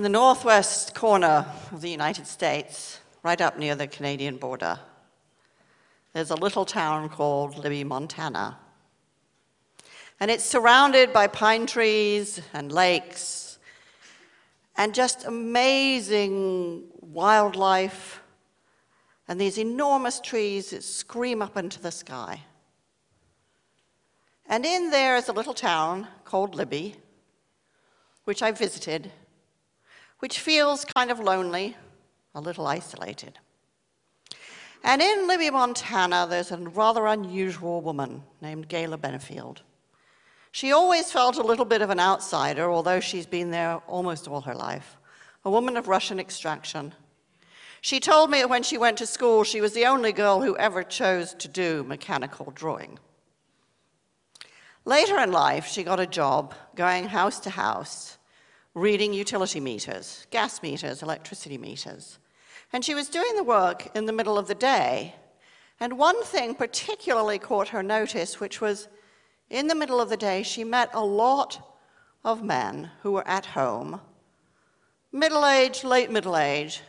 in the northwest corner of the United States, right up near the Canadian border, there's a little town called Libby, Montana. And it's surrounded by pine trees and lakes and just amazing wildlife and these enormous trees that scream up into the sky. And in there is a little town called Libby, which I visited, which feels kind of lonely, a little isolated. And in Libby, Montana, there's a rather unusual woman named Gayla Benefield. She always felt a little bit of an outsider, although she's been there almost all her life. A woman of Russian extraction. She told me that when she went to school, she was the only girl who ever chose to do mechanical drawing. Later in life, she got a job going house to house, reading utility meters, gas meters, electricity meters. And she was doing the work in the middle of the day. And one thing particularly caught her notice, which was in the middle of the day, she met a lot of men who were at home, middle age, late middle age,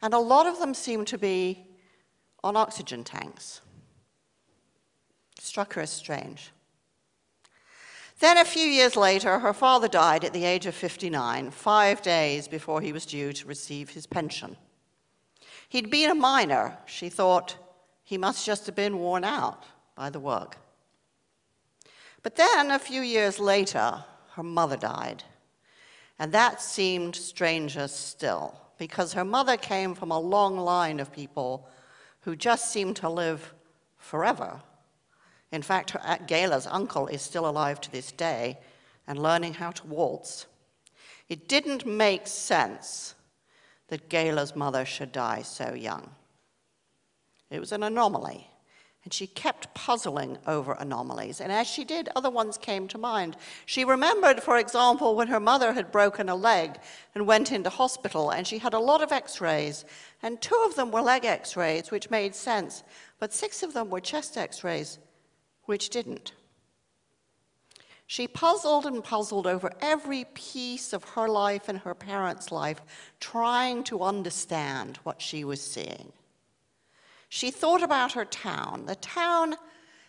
and a lot of them seemed to be on oxygen tanks. Struck her as strange. Then, a few years later, her father died at the age of 59, five days before he was due to receive his pension. He'd been a miner. She thought he must just have been worn out by the work. But then, a few years later, her mother died. And that seemed stranger still, because her mother came from a long line of people who just seemed to live forever in fact, her, Gayla's uncle is still alive to this day and learning how to waltz. It didn't make sense that Gayla's mother should die so young. It was an anomaly. And she kept puzzling over anomalies. And as she did, other ones came to mind. She remembered, for example, when her mother had broken a leg and went into hospital, and she had a lot of x rays. And two of them were leg x rays, which made sense, but six of them were chest x rays, which didn't. She puzzled and puzzled over every piece of her life and her parents' life, trying to understand what she was seeing. She thought about her town. The town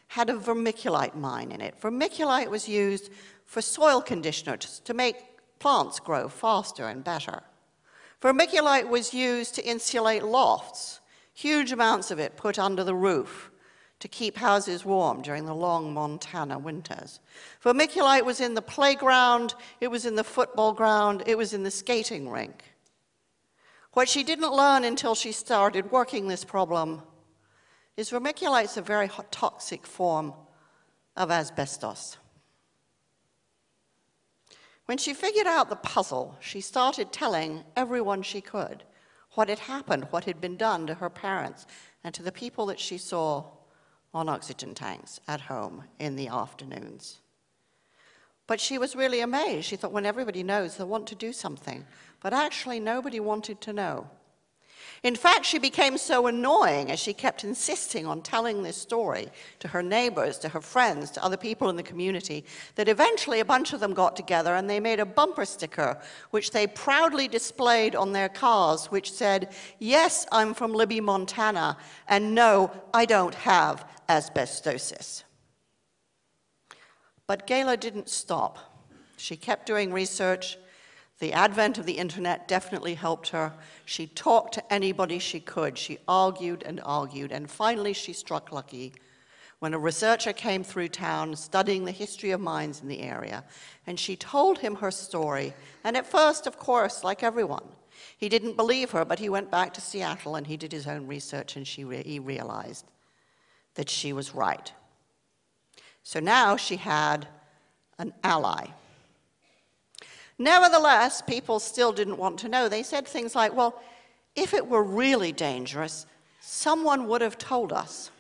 had a vermiculite mine in it. Vermiculite was used for soil conditioners to make plants grow faster and better. Vermiculite was used to insulate lofts, huge amounts of it put under the roof to keep houses warm during the long Montana winters. Vermiculite was in the playground, it was in the football ground, it was in the skating rink. What she didn't learn until she started working this problem is vermiculite's a very toxic form of asbestos. When she figured out the puzzle, she started telling everyone she could what had happened, what had been done to her parents, and to the people that she saw on oxygen tanks at home in the afternoons. But she was really amazed. She thought, when everybody knows, they'll want to do something. But actually, nobody wanted to know. In fact, she became so annoying as she kept insisting on telling this story to her neighbors, to her friends, to other people in the community, that eventually a bunch of them got together and they made a bumper sticker, which they proudly displayed on their cars, which said, Yes, I'm from Libby, Montana, and no, I don't have asbestosis. But Gayla didn't stop. She kept doing research. The advent of the internet definitely helped her. She talked to anybody she could. She argued and argued, and finally she struck lucky when a researcher came through town studying the history of mines in the area, and she told him her story. And at first, of course, like everyone, he didn't believe her, but he went back to Seattle and he did his own research, and she re he realized that she was right. So now she had an ally. Nevertheless, people still didn't want to know. They said things like, well, if it were really dangerous, someone would have told us.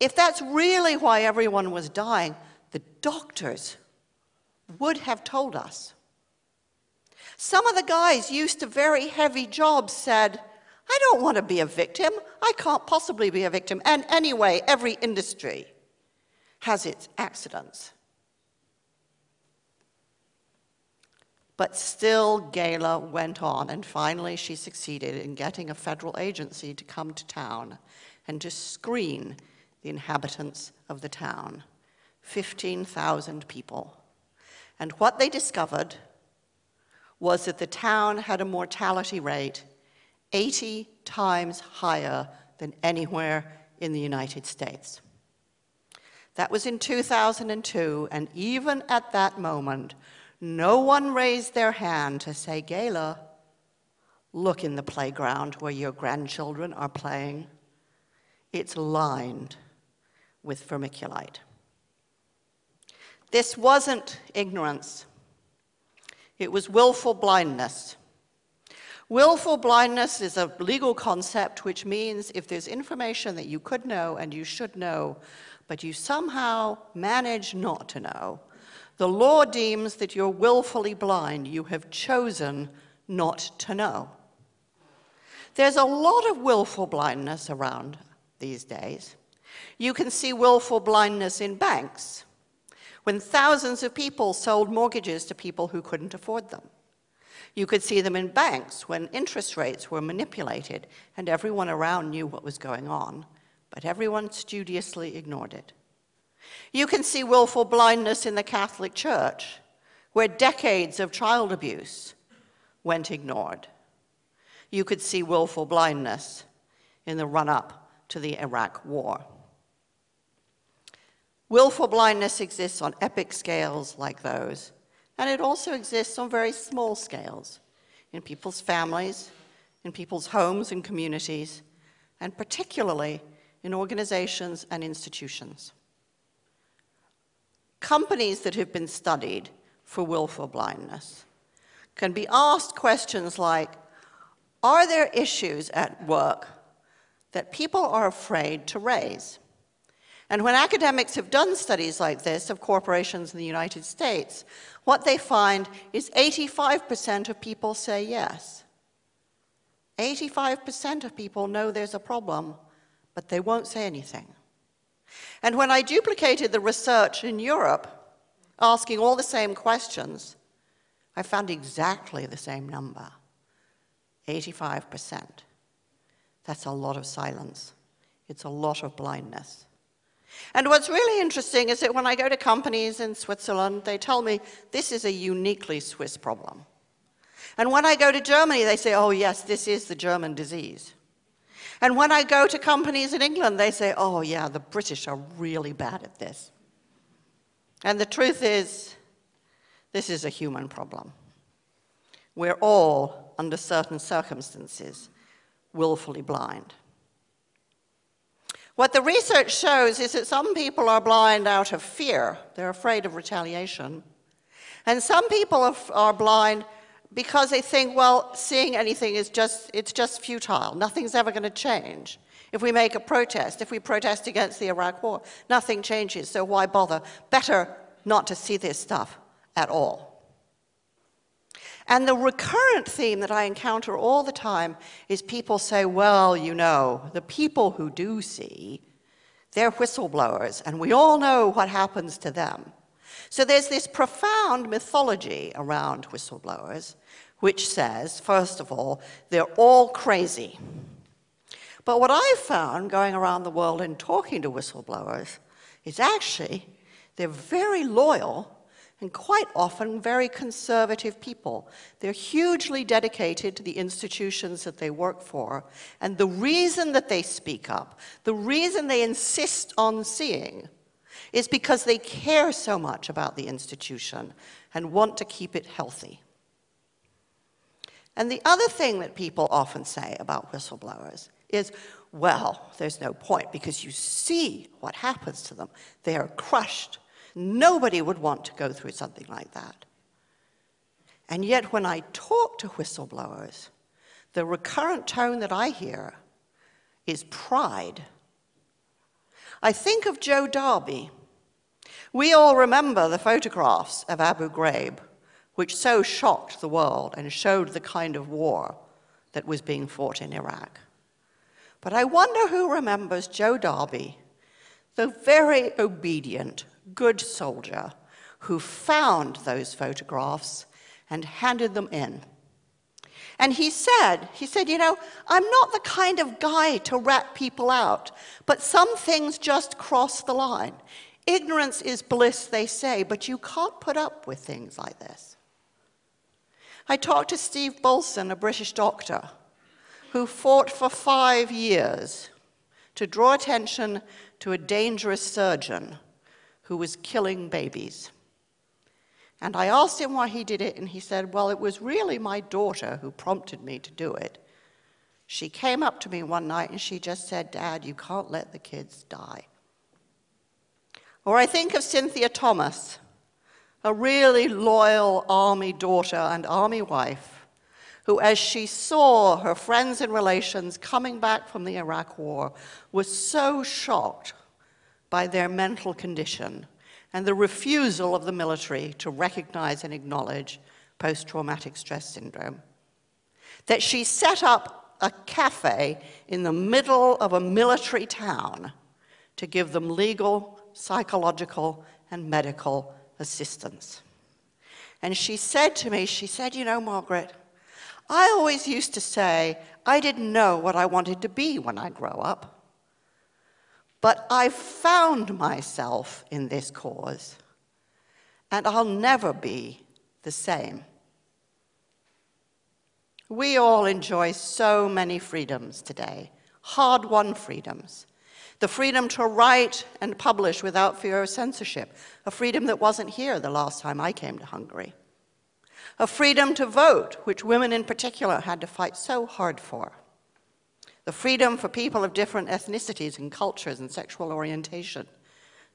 If that's really why everyone was dying, the doctors would have told us. Some of the guys used to very heavy jobs said, I don't want to be a victim. I can't possibly be a victim. And anyway, every industry has its accidents. But still, Gayla went on, and finally she succeeded in getting a federal agency to come to town and to screen the inhabitants of the town 15,000 people. And what they discovered was that the town had a mortality rate 80 times higher than anywhere in the United States. That was in 2002, and even at that moment, no one raised their hand to say, Gayla, look in the playground where your grandchildren are playing. It's lined with vermiculite. This wasn't ignorance. It was willful blindness. Willful blindness is a legal concept which means if there's information that you could know and you should know, but you somehow manage not to know, the law deems that you're willfully blind. You have chosen not to know. There's a lot of willful blindness around these days. You can see willful blindness in banks when thousands of people sold mortgages to people who couldn't afford them. You could see them in banks when interest rates were manipulated and everyone around knew what was going on, but everyone studiously ignored it. You can see willful blindness in the Catholic Church, where decades of child abuse went ignored. You could see willful blindness in the run up to the Iraq War. Willful blindness exists on epic scales like those, and it also exists on very small scales in people's families, in people's homes and communities, and particularly in organizations and institutions. Companies that have been studied for willful blindness can be asked questions like, are there issues at work that people are afraid to raise? And when academics have done studies like this of corporations in the United States, what they find is 85% of people say yes. 85% of people know there's a problem, but they won't say anything. And when I duplicated the research in Europe, asking all the same questions, I found exactly the same number 85%. That's a lot of silence. It's a lot of blindness. And what's really interesting is that when I go to companies in Switzerland, they tell me this is a uniquely Swiss problem. And when I go to Germany, they say, oh, yes, this is the German disease. And when I go to companies in England, they say, oh, yeah, the British are really bad at this. And the truth is, this is a human problem. We're all, under certain circumstances, willfully blind. What the research shows is that some people are blind out of fear. They're afraid of retaliation. And some people are, blind because they think, well, seeing anything is just, it's just futile. Nothing's ever going to change. If we make a protest, if we protest against the Iraq war, nothing changes, so why bother? Better not to see this stuff at all. And the recurrent theme that I encounter all the time is people say, well, you know, the people who do see, they're whistleblowers, and we all know what happens to them. So there's this profound mythology around whistleblowers, which says, first of all, they're all crazy. But what I've found going around the world and talking to whistleblowers is actually they're very loyal and quite often very conservative people. They're hugely dedicated to the institutions that they work for. And the reason that they speak up, the reason they insist on seeing, is because they care so much about the institution and want to keep it healthy. And the other thing that people often say about whistleblowers is, well, there's no point because you see what happens to them. They are crushed Nobody would want to go through something like that. And yet, when I talk to whistleblowers, the recurrent tone that I hear is pride. I think of Joe Darby. We all remember the photographs of Abu Ghraib, which so shocked the world and showed the kind of war that was being fought in Iraq. But I wonder who remembers Joe Darby, the very obedient, good soldier who found those photographs and handed them in. And he said, he said, you know, I'm not the kind of guy to rat people out, but some things just cross the line. Ignorance is bliss, they say, but you can't put up with things like this. I talked to Steve Bolsin, a British doctor, who fought for five years to draw attention to a dangerous surgeon who was killing babies. And I asked him why he did it, and he said, Well, it was really my daughter who prompted me to do it. She came up to me one night and she just said, Dad, you can't let the kids die. Or I think of Cynthia Thomas, a really loyal army daughter and army wife, who, as she saw her friends and relations coming back from the Iraq War, was so shocked by their mental condition and the refusal of the military to recognize and acknowledge post traumatic stress syndrome. That she set up a cafe in the middle of a military town to give them legal, psychological, and medical assistance. And she said to me, she said, You know, Margaret, I always used to say I didn't know what I wanted to be when I grow up. But I found myself in this cause, and I'll never be the same. We all enjoy so many freedoms today, hard won freedoms. The freedom to write and publish without fear of censorship, a freedom that wasn't here the last time I came to Hungary. A freedom to vote, which women in particular had to fight so hard for the freedom for people of different ethnicities and cultures and sexual orientation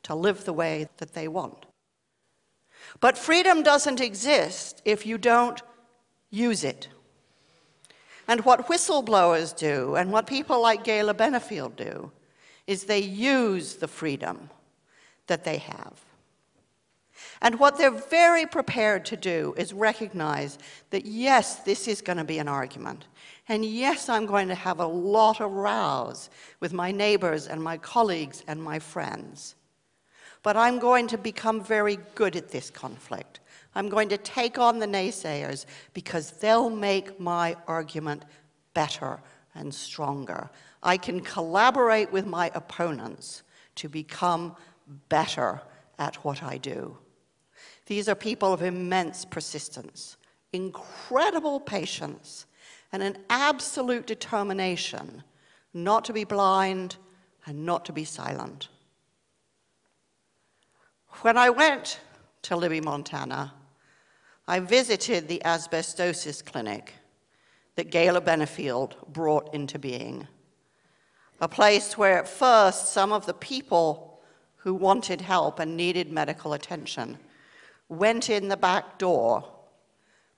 to live the way that they want. But freedom doesn't exist if you don't use it. And what whistleblowers do, and what people like Gayla Benefield do, is they use the freedom that they have. And what they're very prepared to do is recognize that, yes, this is going to be an argument. And yes, I'm going to have a lot of rows with my neighbors and my colleagues and my friends. But I'm going to become very good at this conflict. I'm going to take on the naysayers because they'll make my argument better and stronger. I can collaborate with my opponents to become better at what I do. These are people of immense persistence, incredible patience, and an absolute determination not to be blind and not to be silent. When I went to Libby, Montana, I visited the asbestosis clinic that Gayla Benefield brought into being. A place where at first some of the people who wanted help and needed medical attention went in the back door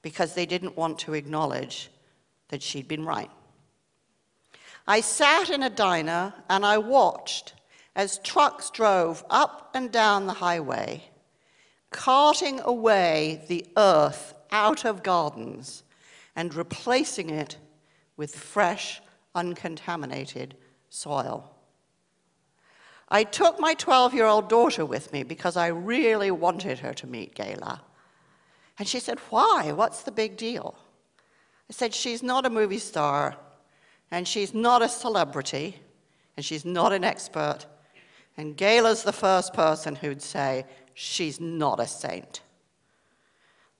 because they didn't want to acknowledge that she'd been right. I sat in a diner and I watched as trucks drove up and down the highway, carting away the earth out of gardens and replacing it with fresh, uncontaminated soil. I took my 12 year old daughter with me because I really wanted her to meet Gayla. And she said, Why? What's the big deal? I said, She's not a movie star, and she's not a celebrity, and she's not an expert. And Gayla's the first person who'd say, She's not a saint.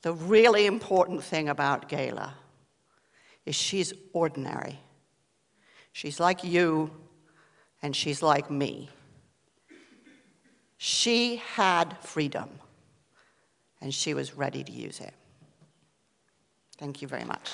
The really important thing about Gayla is she's ordinary. She's like you, and she's like me. She had freedom, and she was ready to use it. Thank you very much.